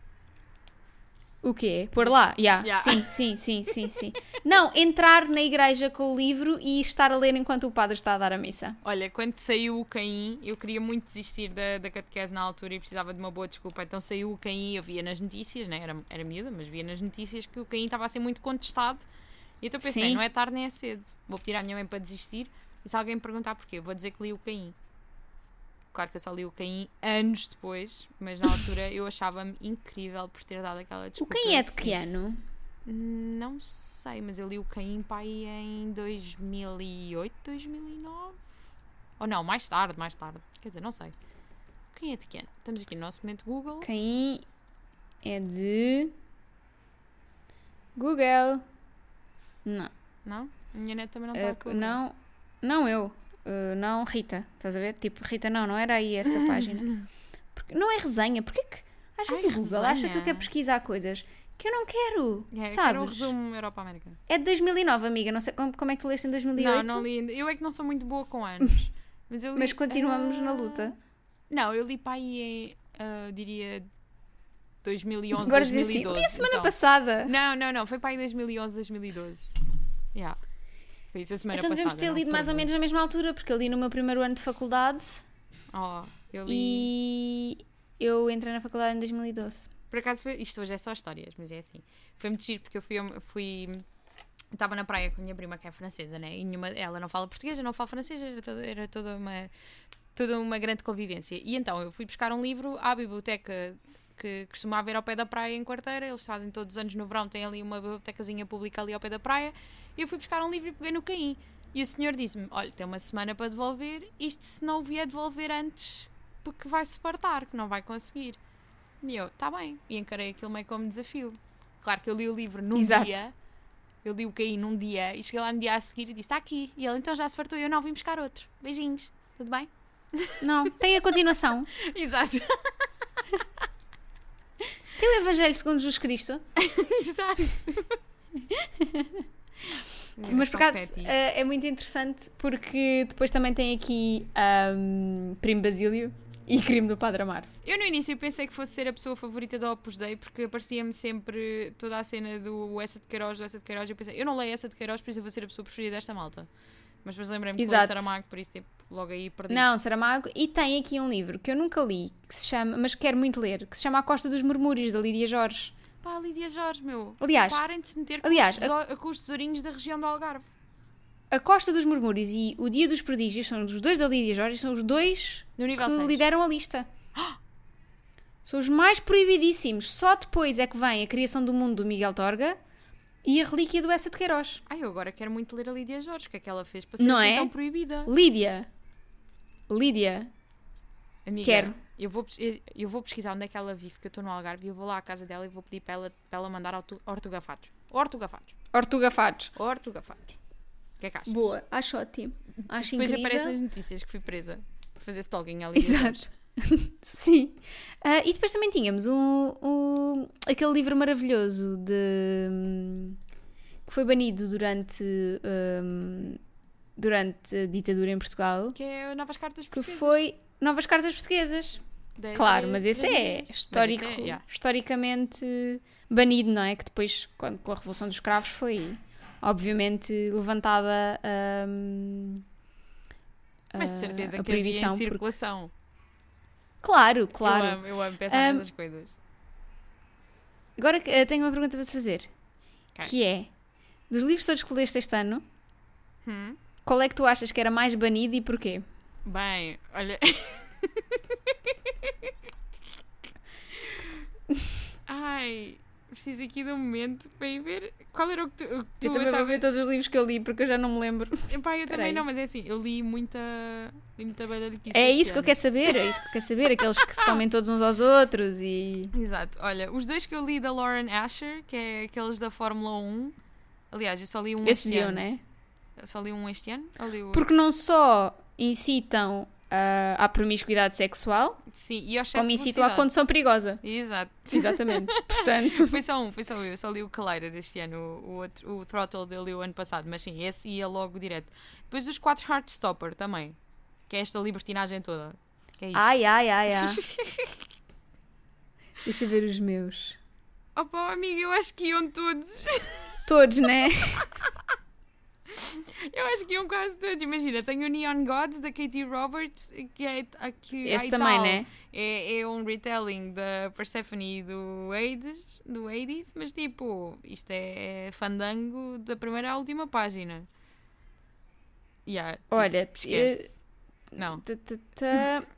O quê? Pôr lá? Yeah. Yeah. Sim, sim, sim, sim, sim. Não, entrar na igreja com o livro e estar a ler enquanto o padre está a dar a missa. Olha, quando saiu o Caim, eu queria muito desistir da, da catequese na altura e precisava de uma boa desculpa. Então saiu o Caim, eu via nas notícias, né? era, era miúda, mas via nas notícias que o Caim estava a ser muito contestado. E então pensei, Sim. não é tarde nem é cedo. Vou pedir à minha mãe para desistir. E se alguém me perguntar porquê, vou dizer que li o Caim. Claro que eu só li o Caim anos depois, mas na altura eu achava-me incrível por ter dado aquela O desculpa. quem é de assim. que ano? Não sei, mas eu li o Caim aí em 2008, 2009. Ou não, mais tarde, mais tarde. Quer dizer, não sei. Quem é de que ano? Estamos aqui no nosso momento Google. Quem é de. Google. Não. Não? A minha neta também não está a Uh, não, não eu. Uh, não Rita. Estás a ver? Tipo, Rita, não, não era aí essa página. (laughs) Porque, não é resenha. Porquê que. Às vezes Ai, o Google acha que eu resenha. quero pesquisar coisas que eu não quero. É, eu sabes? quero o resumo Europa-América. É de 2009, amiga. Não sei como, como é que tu leste em 2008. Não, não li ainda. Eu é que não sou muito boa com anos. (laughs) Mas, li, Mas continuamos na ah, luta. Não, eu li para aí em, ah, diria, 2011, Agora dizer assim, 2012. li a semana então. passada. Não, não, não. Foi para aí 2011, 2012. Yeah. Foi isso a semana Então devemos passada. ter não lido mais ou menos na mesma altura, porque eu li no meu primeiro ano de faculdade Oh, eu li. e eu entrei na faculdade em 2012. Por acaso, foi... isto hoje é só histórias, mas é assim. Foi muito giro porque eu fui. fui... Estava na praia com a minha prima que é francesa, né? E nenhuma... ela não fala português, eu não falo francês, era toda, era toda uma toda uma grande convivência. E então eu fui buscar um livro à biblioteca que costumava haver ao pé da praia em quarteira. Eles fazem todos os anos no verão, tem ali uma bibliotecazinha pública ali ao pé da praia. E eu fui buscar um livro e peguei no Caim. E o senhor disse-me: Olha, tem uma semana para devolver, isto se não o vier devolver antes, porque vai se fartar, que não vai conseguir. E eu, tá bem. E encarei aquilo meio como desafio. Claro que eu li o livro num Exato. dia, eu li o KI num dia e cheguei lá no dia a seguir e disse: Está aqui. E ele então já se fartou e eu não vim buscar outro. Beijinhos, tudo bem? Não, tem a continuação. (laughs) Exato, (laughs) Tem o Evangelho segundo Jesus Cristo. (laughs) exato. Mas por acaso eh, é muito interessante porque depois também tem aqui ahm, Primo Basílio e Crime do Padre Amaro. Eu no início pensei que fosse ser a pessoa favorita da Opus Dei porque aparecia-me sempre toda a cena do Essa de Queiroz, do Essa de Queiroz. Eu pensei, eu não leio Essa de Queiroz, por isso eu vou ser a pessoa preferida desta malta. Mas depois lembrei-me que o. Saramago, por isso tipo, logo aí perdi. Não, Saramago. E tem aqui um livro que eu nunca li, que se chama, mas quero muito ler, que se chama A Costa dos Murmúrios, da Lídia Jorge. Pá, Lídia Jorge, meu. Aliás, Parem de se meter com, aliás, os, teso- com os tesourinhos da região do Algarve. A Costa dos Murmúrios e O Dia dos Prodígios são os dois da Lídia Jorge, são os dois que 6. lideram a lista. São os mais proibidíssimos. Só depois é que vem a criação do mundo do Miguel Torga e a relíquia do Essa de Queiroz. Ai, eu agora quero muito ler a Lídia Jorge. O que é que ela fez para ser Não assim é? tão proibida? Lídia. Lídia. Amiga, Quero. Eu vou, eu- vou pesquisar onde é que ela vive, porque eu estou no Algarve e eu vou lá à casa dela e vou pedir para ela, para ela mandar ortogafados. Ortogafados. Ortogafados. Ortogafados. O que é que achas? Boa. Acho ótimo. Acho Depois incrível. aparece nas notícias que fui presa por fazer stalking ali. Exato. (laughs) Sim. Ah, e depois também tínhamos um, um- aquele livro maravilhoso de hum, que foi banido durante hum, durante a ditadura em Portugal, Que é Novas Cartas que Portuguesas. foi Novas Cartas Portuguesas. Claro, mas esse é histórico, é, yeah. historicamente banido, não é? Que depois, quando, com a Revolução dos Cravos, foi obviamente levantada hum, Mas de a- certeza a que havia em proibição. circulação. Claro, claro. Eu amo, eu amo pensar Um, nessas coisas. Agora eh, tenho uma pergunta para te fazer. Ok. Que é, dos livros todos que leste este ano, Hum? qual é que tu achas que era mais banido e porquê? Bem, olha. (laughs) Ai, preciso aqui de um momento para ir ver. Qual era o que tu, o que tu eu também vou achavas? ver todos os livros que eu li porque eu já não me lembro. Epá, eu também Peraí. não, mas é assim, eu li muita. li muita badaliquice É isso que eu quero saber, é isso que eu quero saber. Aqueles que se (laughs) comem todos uns aos outros e... Exato, olha, os dois que eu li da Lauren Asher, que é aqueles da Fórmula 1. Aliás, eu só li um Esses este ano. né? Eu Só li um este ano? Li o... Porque não só incitam ah, à promiscuidade sexual, Sim, e ao como de incitam à condução perigosa. Exato. Exatamente. (laughs) Portanto, Foi só um, foi só eu. Eu só li o Collider este ano, o, outro, o Throttle dele o ano passado, mas sim, esse ia logo direto. Depois os quatro Heartstopper também, que é esta libertinagem toda. Que é ai, ai, ai, ai. (laughs) Deixa eu ver os meus. Opa, amiga, eu acho que iam todos. Todos, né? (laughs) Eu acho que iam quase todos. Imagina, tenho o Neon Gods da Katie Roberts, que é a que Esse ai, também, né? É, é um retelling da Persephone e do Hades, do Hades, mas tipo, isto é, é fandango da primeira à última página. Yeah, tipo, Olha, esquece. Não.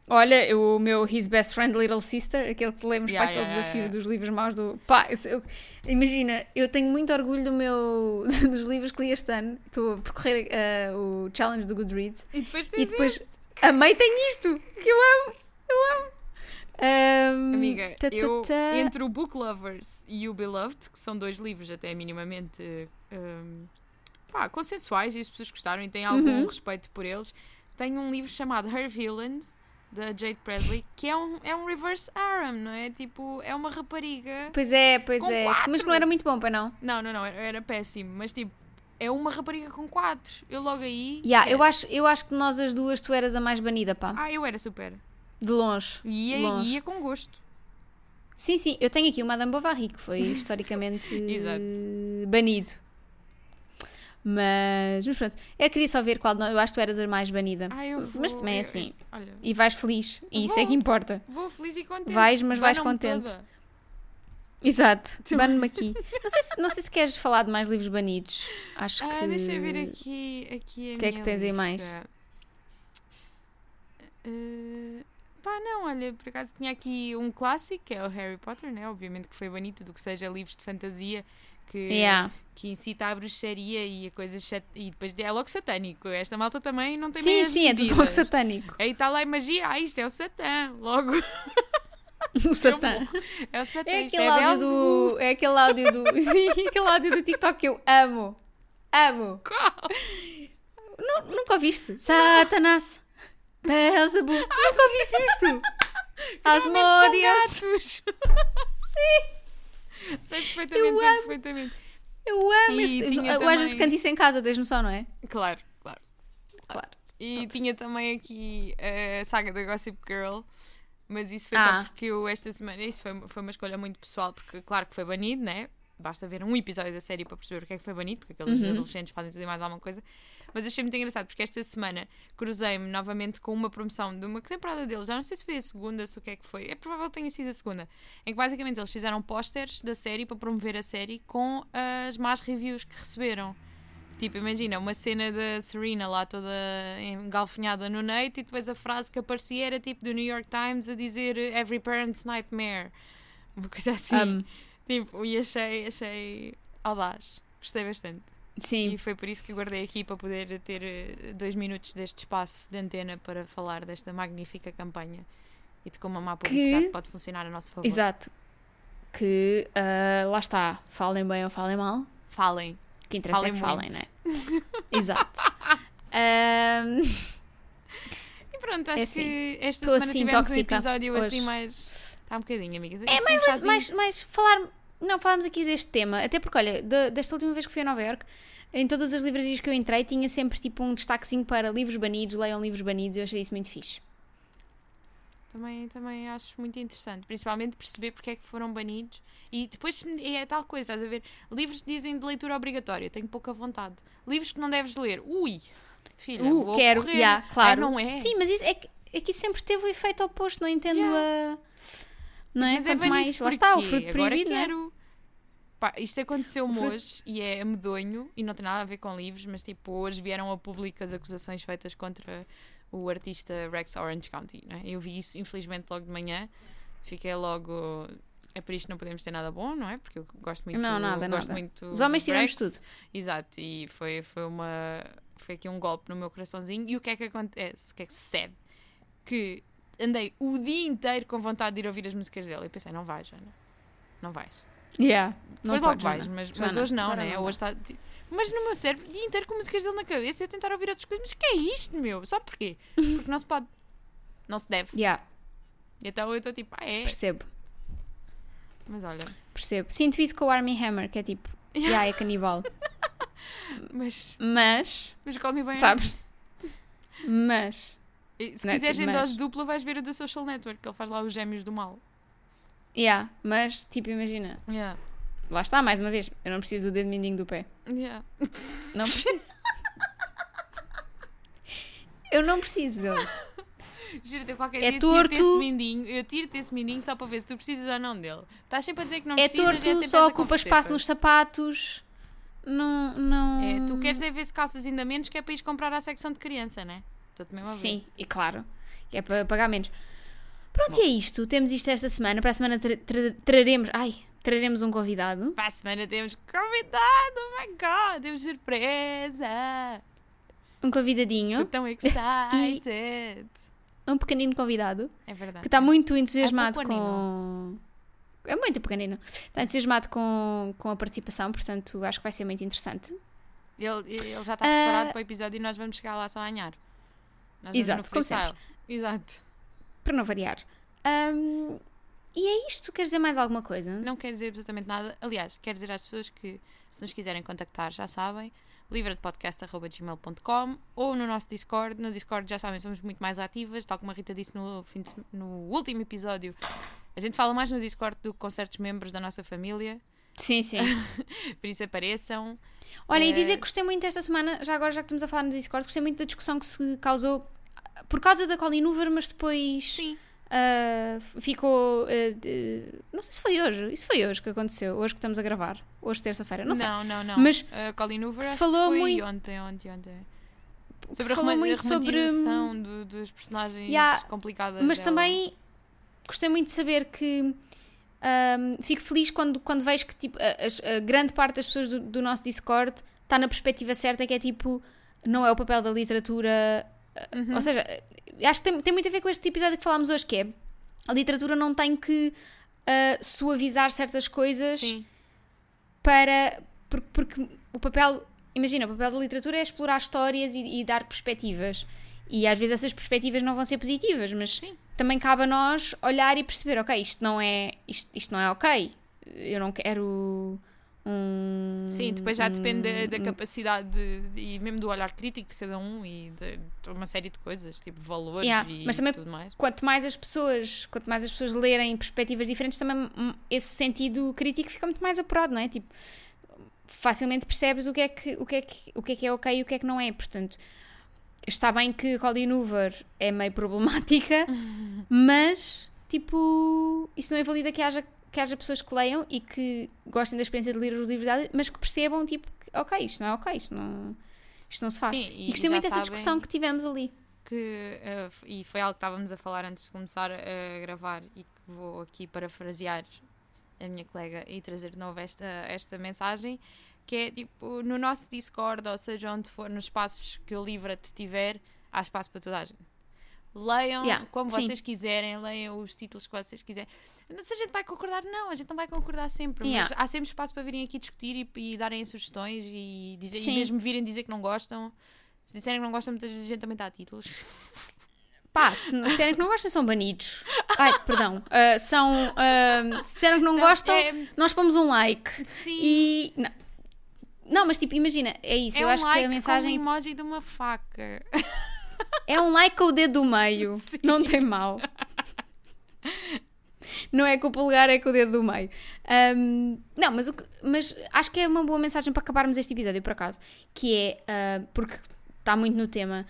Olha, o meu His Best Friend Little Sister, aquele que lemos Yeah, para aquele yeah, desafio yeah. dos livros maus do. Pá, eu- imagina, eu tenho muito orgulho do meu, (laughs) dos livros que li este ano. Estou a percorrer eh, o challenge do Goodreads E depois e tens depois amei tem isto que eu amo, eu amo. Ahm, Amiga, eu, entre o Book Lovers e o Beloved, que são dois livros até minimamente hum, pá, consensuais e as pessoas gostaram e têm algum Uhum. respeito por eles, tenho um livro chamado Her Villains, da Jade Presley, que é um, é um reverse harem, não é? Tipo, é uma rapariga. Pois é, pois é. quatro. Mas não era muito bom, para não? Não, não, não, era, era péssimo, mas tipo, é uma rapariga com quatro. Eu logo aí. Yeah, eu, acho, eu acho que de nós as duas tu eras a mais banida, pá. Ah, eu era super. De longe. E ia, Longe. ia com gosto. Sim, sim, eu tenho aqui o Madame Bovary, que foi (laughs) historicamente banido. Mas, mas pronto, eu queria só ver qual eu acho que tu eras a mais banida. Ah, eu vou, Mas também é eu- assim. Olha, E vais feliz, e isso é que importa. vou feliz e contente. Vais, mas vais contente. toda. Exato, bane-me aqui. Não sei, se, não sei se queres falar de mais livros banidos. Acho Ah, que. deixa eu ver aqui, aqui a O que é que tens aí lista. mais? Eh, pá, não, olha, por acaso tinha aqui um clássico, que é o Harry Potter, né? Obviamente que foi banido, tudo que seja livros de fantasia que, Yeah. que incita à bruxaria e a coisas sat... e depois é logo satânico. Esta malta também não tem Sim, sim, é tudo medidas. logo satânico. Aí está lá a magia, ah, isto é o Satã, logo. (laughs) O Satã. É o Satã, É isto aquele é áudio Belzebu. do. É aquele áudio do. (laughs) Sim, aquele áudio do TikTok que eu amo. Amo. Qual? Nu- nunca ouviste? Satanás. Beelzebub. Nunca ouviste isto? (laughs) Gatos. Sim. Sei perfeitamente, Eu sei amo. perfeitamente. Eu amo E esse. tinha Eu às vezes também- canto isso em casa, tens noção, não é? Claro, claro. Claro. E tinha também aqui a saga da Gossip Girl, mas isso foi Ah. só porque eu esta semana, isso foi, foi uma escolha muito pessoal, porque claro que foi banido, né? Basta ver um episódio da série para perceber o que é que foi banido, porque aqueles Uhum. adolescentes fazem tudo e mais alguma coisa. Mas achei muito engraçado, porque esta semana cruzei-me novamente com uma promoção de uma temporada deles, já não sei se foi a segunda, se o que é que foi, é provável que tenha sido a segunda, em que basicamente eles fizeram posters da série para promover a série com as más reviews que receberam. Tipo, imagina, uma cena da Serena lá toda engalfinhada no Nate e depois a frase que aparecia era tipo do New York Times a dizer Every Parent's Nightmare. Uma coisa assim. Amo. Tipo, e achei, achei audaz. Gostei bastante. Sim. E foi por isso que guardei aqui para poder ter eh, dois minutos deste espaço de antena para falar desta magnífica campanha e de como a má publicidade Que- pode funcionar a nosso favor. Exato. Que ah, lá está, falem bem ou falem mal, Falem. que interessa Falem é que falem, muito. não é? (laughs) Exato. Ahm, E pronto, acho É assim, que esta tô semana assim, tivemos um episódio hoje. assim mais. Está um bocadinho, amiga. É, Assim, um chazinho. mas, mas falar. Não, falarmos aqui deste tema, até porque, olha, de- desta última vez que fui a Nova York, em todas as livrarias que eu entrei, tinha sempre tipo um destaquezinho para livros banidos, leiam livros banidos, eu achei isso muito fixe. Também, também acho muito interessante, principalmente perceber porque é que foram banidos. E depois é tal coisa, estás a ver? Livros que dizem de leitura obrigatória, tenho pouca vontade. Livros que não deves ler, ui, filha, Uh, vou quero, correr. já, claro. Ah, não é? Sim, mas isso é que, é que isso sempre teve o efeito oposto, não entendo Yeah. a. Não é? Mas é Quanto banido mais. Lá está, o fruto Agora proibido, é? quero. Pá, isto aconteceu-me fruto- hoje e é medonho e não tem nada a ver com livros, mas tipo, hoje vieram a público as acusações feitas contra o artista Rex Orange County. Né? Eu vi isso, infelizmente, logo de manhã. Fiquei logo. É por isto que não podemos ter nada bom, não é? Porque eu gosto muito. Não, nada, gosto nada. muito Os homens tiramos tudo. Exato, e foi, foi uma. Foi aqui um golpe no meu coraçãozinho. E o que é que acontece? O que é que sucede? Que andei o dia inteiro com vontade de ir ouvir as músicas dele. E pensei, não vais, Ana. Não vais. Yeah. Não Depois logo vais, mas, mas hoje não, agora né? não Hoje está. Mas no meu cérebro, o dia inteiro com músicas dele na cabeça e eu tentar ouvir outras coisas. Mas que é isto, meu? Só porquê? Porque não se pode. Não se deve. Yeah, E então eu estou tipo, ah, é. percebo, Mas olha. percebo. Sinto isso com o Army Hammer, que é tipo, yeah, é canibal. (laughs) Mas. Mas, Mas call me bem. sabes? Mas, E Se Não é quiseres tipo, em mas- dose dupla, vais ver o da Social Network, que ele faz lá os gêmeos do mal. yeah, mas, tipo, imagina. Yeah. Lá está, mais uma vez, eu não preciso do dedo mindinho do pé. Yeah. Não preciso. eu não preciso dele. Juro-te, qualquer É dia torto. mindinho, eu tiro-te esse mindinho só para ver se tu precisas ou não dele. Estás sempre a dizer que não É precisas torto, sempre só ocupa espaço nos sapatos. Não, não. É, tu queres é ver se calças ainda menos que é para ires comprar à secção de criança, né? Estou-te mesmo a ver. Sim, e claro. É para pagar menos. Pronto, e é isto. Temos isto esta semana. Para a semana tra- tra- traremos. Ai, traremos um convidado. Para a semana temos convidado, oh my god, temos surpresa. Um convidadinho. Estou tão (laughs) excited. Um pequenino convidado. É verdade. Que está muito entusiasmado É com. É muito pequenino. Está entusiasmado com, com a participação, portanto acho que vai ser muito interessante. Ele, ele já está preparado para o episódio e nós vamos chegar lá só a ganhar. Nós Exato, como freestyle. Exato. Para não variar. Ahm, e é isto. Queres dizer mais alguma coisa? Não quero dizer absolutamente nada. Aliás, quero dizer às pessoas que se nos quiserem contactar, já sabem, livradepodcast.gmail.com ou no nosso Discord. No Discord, já sabem, somos muito mais ativas, tal como a Rita disse no, fim de no último episódio. A gente fala mais no Discord do que com certos membros da nossa família, Sim, sim. (laughs) por isso apareçam. Olha, e Eh, dizer que gostei muito esta semana, já agora já que estamos a falar no Discord, gostei muito da discussão que se causou por causa da Colin Hoover, mas depois Sim. ah, ficou. de- não sei se foi hoje, isso foi hoje que aconteceu, hoje que estamos a gravar, hoje terça-feira, não, sei. não, não, não. Mas a Colin Hoover se falou muito- ontem, ontem, ontem. Sobre a, roma- a sobre. romantização do- dos personagens Yeah, complicadas. Mas dela. também gostei muito de saber que Um, fico feliz quando, quando vejo que tipo, a, a grande parte das pessoas do, do nosso Discord está na perspectiva certa, que é tipo, não é o papel da literatura. Uhum. Ou seja, acho que tem, tem muito a ver com este episódio que falámos hoje, que é a literatura não tem que uh, suavizar certas coisas Sim. para. Porque, porque o papel. Imagina, o papel da literatura é explorar histórias e, e dar perspectivas. E às vezes essas perspectivas não vão ser positivas, mas Sim. também cabe a nós olhar e perceber, ok, isto não é, isto, isto não é ok. Eu não quero um. Sim, depois já depende da, da capacidade de, de- e mesmo do olhar crítico de cada um e de, de uma série de coisas, tipo valores Yeah, e mas também- tudo mais. Quanto mais as pessoas, quanto mais as pessoas lerem perspectivas diferentes, também esse sentido crítico fica muito mais apurado, não é? Tipo, facilmente percebes o que é que, o que, é que, o que, é, que é ok e o que é que não é. Portanto, está bem que Colleen Hoover é meio problemática, (laughs) mas, tipo, isso não invalida que haja, que haja pessoas que leiam e que gostem da experiência de ler os livros dela, mas que percebam, tipo, que, ok, isto não é ok, isto não, isto não se faz. Sim, e e gostei muito dessa discussão que tivemos ali. que f- e foi algo que estávamos a falar antes de começar a gravar e que vou aqui parafrasear a minha colega e trazer de novo esta, esta mensagem que é tipo no nosso Discord ou seja onde for nos espaços que o Livra-te tiver há espaço para toda a gente leiam Yeah, como sim. vocês quiserem leiam os títulos que vocês quiserem se a gente vai concordar, não, a gente não vai concordar sempre, Yeah. mas há sempre espaço para virem aqui discutir e, e darem sugestões e, dizer, e mesmo virem dizer que não gostam. Se disserem que não gostam, muitas vezes a gente também dá títulos. Pá, se não disserem que não gostam, são banidos. Ai, perdão. (laughs) Ah, são. ah, se disseram que não gostam, É, nós pomos um like. sim, E. Não, não mas tipo, imagina, é isso. é eu um acho like que a mensagem com um emoji de uma faca. é um like com o dedo do meio. (laughs) Sim. Não tem mal. Não é com o polegar, é com o dedo do meio. Ahm, não, mas, que- mas acho que é uma boa mensagem para acabarmos este episódio, por acaso. Que é, ah, porque está muito no tema,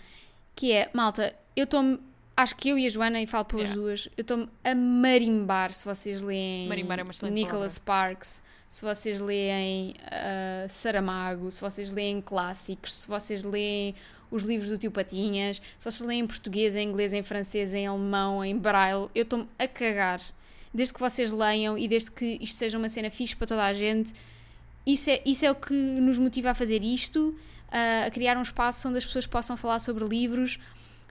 que é, malta, eu estou Acho que eu e a Joana, e falo pelas Yeah. duas, eu estou-me a marimbar se vocês leem Marimbar é Nicholas Sparks, se vocês leem ah, Saramago, se vocês leem clássicos, se vocês leem os livros do Tio Patinhas, se vocês leem em português, em inglês, em francês, em alemão, em braille, eu estou-me a cagar. Desde que vocês leiam e desde que isto seja uma cena fixe para toda a gente, isso é, isso é o que nos motiva a fazer isto, ah, a criar um espaço onde as pessoas possam falar sobre livros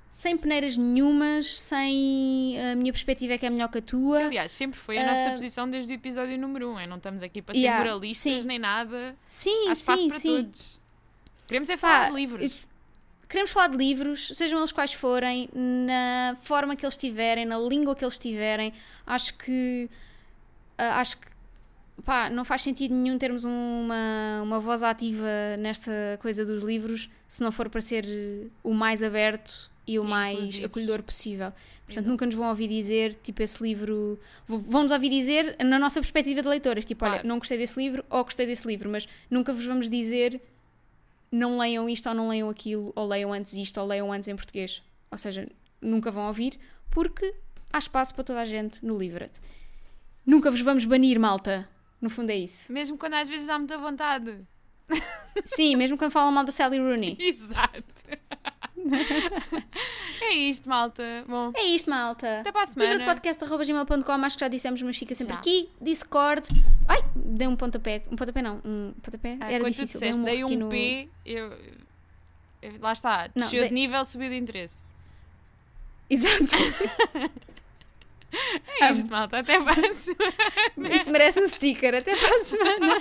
sem peneiras nenhumas, sem a minha perspectiva é que é melhor que a tua. Que, aliás, sempre foi a nossa Ah, posição desde o episódio número 1. Um. É, não estamos aqui para ser Yeah, moralistas sim. nem nada. Sim, Há espaço sim, para sim. todos. Queremos é Pá, falar de livros. Queremos falar de livros, sejam eles quais forem, na forma que eles tiverem, na língua que eles tiverem. Acho que. ah, acho que. Pá, não faz sentido nenhum termos uma, uma voz ativa nesta coisa dos livros se não for para ser o mais aberto e o mais inclusivos. acolhedor possível. Portanto, Exato. nunca nos vão ouvir dizer, tipo, esse livro. Vão-nos ouvir dizer na nossa perspectiva de leitoras, tipo, olha, Claro. não gostei desse livro ou gostei desse livro, mas nunca vos vamos dizer não leiam isto ou não leiam aquilo, ou leiam antes isto ou leiam antes em português. Ou seja, nunca vão ouvir, porque há espaço para toda a gente no Livret. Nunca vos vamos banir, malta. No fundo é isso. Mesmo quando às vezes dá muita vontade. Sim, mesmo quando falam mal da Sally Rooney. (laughs) Exato. (laughs) é isto, malta. Bom, É isto, malta. até para a semana. Livretepodcast.gmail.com, acho que já dissemos, mas fica sempre Já. aqui. Discord. Ai, dei um pontapé. Um pontapé não, um pontapé. Ah, Era difícil. disseste, dei aqui um no- P, eu, eu- Lá está, desceu dei- de nível, subiu de interesse. (laughs) Exato. (laughs) É isto, malta. Até para a semana. Isso merece um sticker. Até para a semana.